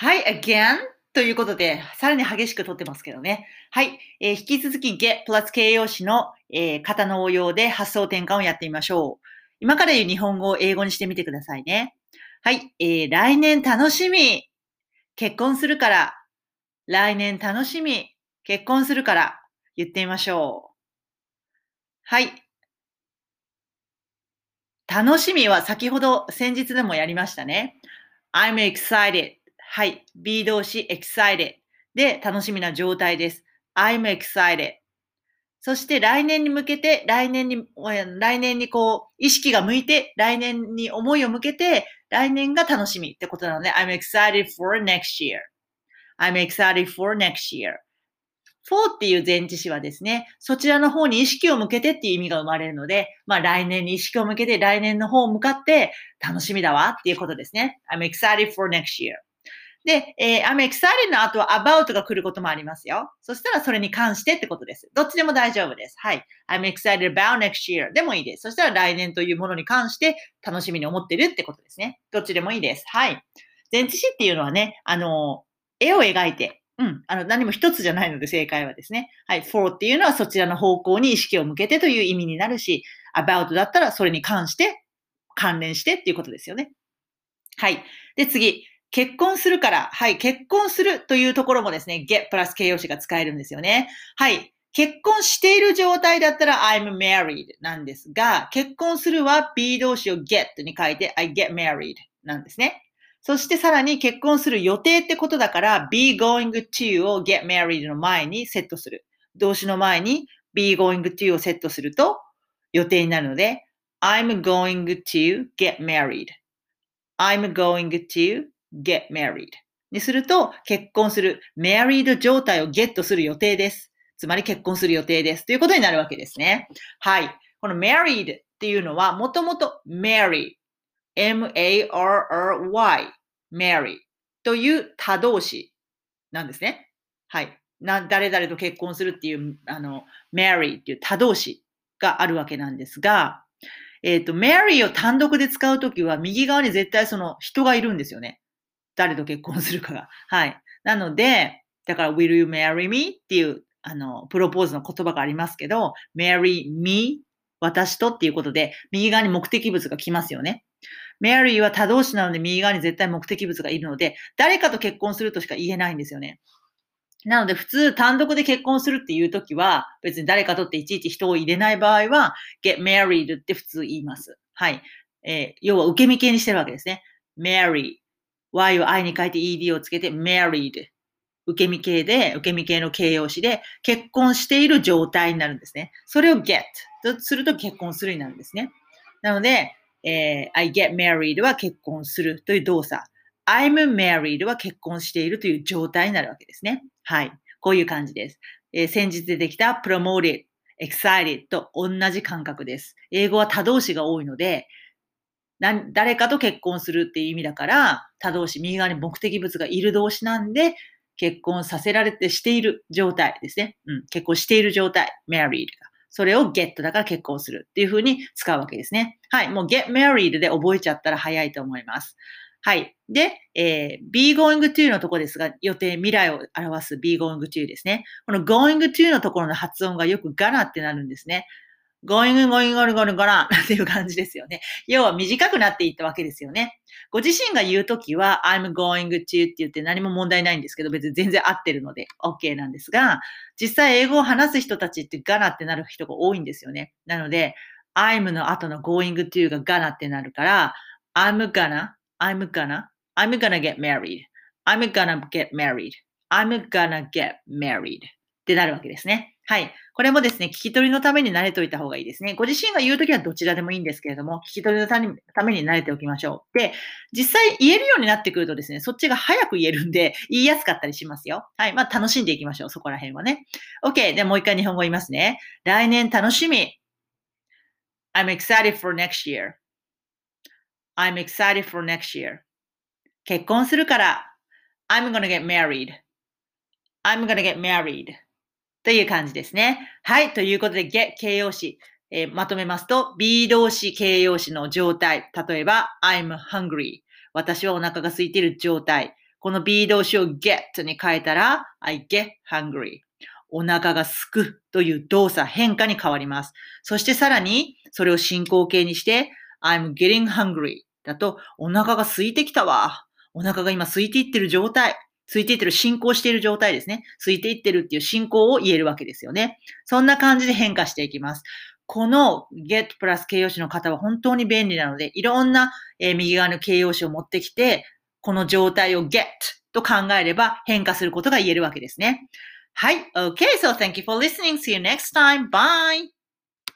はい、again ということで、さらに激しく取ってますけどね。はい、えー、引き続き get プラス形容詞の、えー、型の応用で発想転換をやってみましょう。今から言う日本語を英語にしてみてくださいね。はい、えー、来年楽しみ。結婚するから。来年楽しみ。結婚するから。言ってみましょう。はい。楽しみは先ほど先日でもやりましたね。I'm excited. はい。B 動詞 excited で楽しみな状態です。I'm excited. そして来年に向けて、来年に、来年にこう、意識が向いて、来年に思いを向けて、来年が楽しみってことなので、I'm excited for next year. I'm excited for next year. for っていう前置詞はですね、そちらの方に意識を向けてっていう意味が生まれるので、まあ来年に意識を向けて来年の方を向かって楽しみだわっていうことですね。I'm excited for next year. で、えー、I'm excited の後は about が来ることもありますよ。そしたらそれに関してってことです。どっちでも大丈夫です。はい。I'm excited about next year でもいいです。そしたら来年というものに関して楽しみに思ってるってことですね。どっちでもいいです。はい。前置詞っていうのはね、あの、絵を描いて、うん。あの、何も一つじゃないので正解はですね。はい。for っていうのはそちらの方向に意識を向けてという意味になるし、about だったらそれに関して、関連してっていうことですよね。はい。で、次。結婚するから、はい。結婚するというところもですね、get プラス形容詞が使えるんですよね。はい。結婚している状態だったら I'm married なんですが、結婚するは B 動詞を get に書いて I get married なんですね。そしてさらに結婚する予定ってことだから be going to を get married の前にセットする。動詞の前に be going to をセットすると予定になるので I'm going to get married. I'm going to get married にすると結婚する married 状態をゲットする予定です。つまり結婚する予定です。ということになるわけですね。はい。この married っていうのはもともと marry m-a-r-r-y marry という他動詞なんですね。はい。な、誰々と結婚するっていう、あの、marry っていう他動詞があるわけなんですが、えっ、ー、と、marry を単独で使うときは、右側に絶対その人がいるんですよね。誰と結婚するかが。はい。なので、だから、will you marry me? っていう、あの、プロポーズの言葉がありますけど、marry me? 私とっていうことで、右側に目的物が来ますよね。メアリーは他動詞なので右側に絶対目的物がいるので、誰かと結婚するとしか言えないんですよね。なので普通単独で結婚するっていうときは、別に誰かとっていちいち人を入れない場合は、get married って普通言います。はい。えー、要は受け身形にしてるわけですね。marry。Y を i に書いて ed をつけて married。受け身形で、受け身形の形容詞で結婚している状態になるんですね。それを get とすると結婚するになるんですね。なので、えー、I get married は結婚するという動作。I'm married は結婚しているという状態になるわけですね。はい。こういう感じです。えー、先日出てきた promoted, excited と同じ感覚です。英語は他動詞が多いので、誰かと結婚するっていう意味だから、他動詞、右側に目的物がいる動詞なんで、結婚させられてしている状態ですね。うん、結婚している状態、married が。それを get だから結婚するっていうふうに使うわけですね。はい。もう get married で覚えちゃったら早いと思います。はい。で、えー、be going to のとこですが、予定、未来を表す be going to ですね。この going to のところの発音がよくがなってなるんですね。ゴイングゴイングゴルゴルゴランっていう感じですよね。要は短くなっていったわけですよね。ご自身が言うときは、I'm going to って言って何も問題ないんですけど、別に全然合ってるので OK なんですが、実際英語を話す人たちってガナってなる人が多いんですよね。なので、I'm の後の going to がガナってなるから、I'm gonna, I'm gonna, I'm gonna get married, I'm gonna get married, I'm gonna get married ってなるわけですね。はい。これもですね、聞き取りのために慣れておいた方がいいですね。ご自身が言うときはどちらでもいいんですけれども、聞き取りのために慣れておきましょう。で、実際言えるようになってくるとですね、そっちが早く言えるんで、言いやすかったりしますよ。はい。まあ、楽しんでいきましょう。そこら辺はね。OK。で、もう一回日本語言いますね。来年楽しみ。I'm excited for next year. I'm excited for next year. 結婚するから。I'm gonna get married. I'm gonna get married. という感じですね。はい。ということで、get 形容詞、えー、まとめますと、B 動詞形容詞の状態。例えば、I'm hungry。私はお腹が空いている状態。この B 動詞を get に変えたら、I get hungry. お腹がすくという動作変化に変わります。そしてさらに、それを進行形にして、I'm getting hungry だと、お腹が空いてきたわ。お腹が今空いていってる状態。空いていってる、進行している状態ですね。空いていってるっていう進行を言えるわけですよね。そんな感じで変化していきます。この get プラス形容詞の方は本当に便利なので、いろんな、え、右側の形容詞を持ってきて、この状態を get と考えれば変化することが言えるわけですね。はい。Okay, so thank you for listening. See you next time. Bye!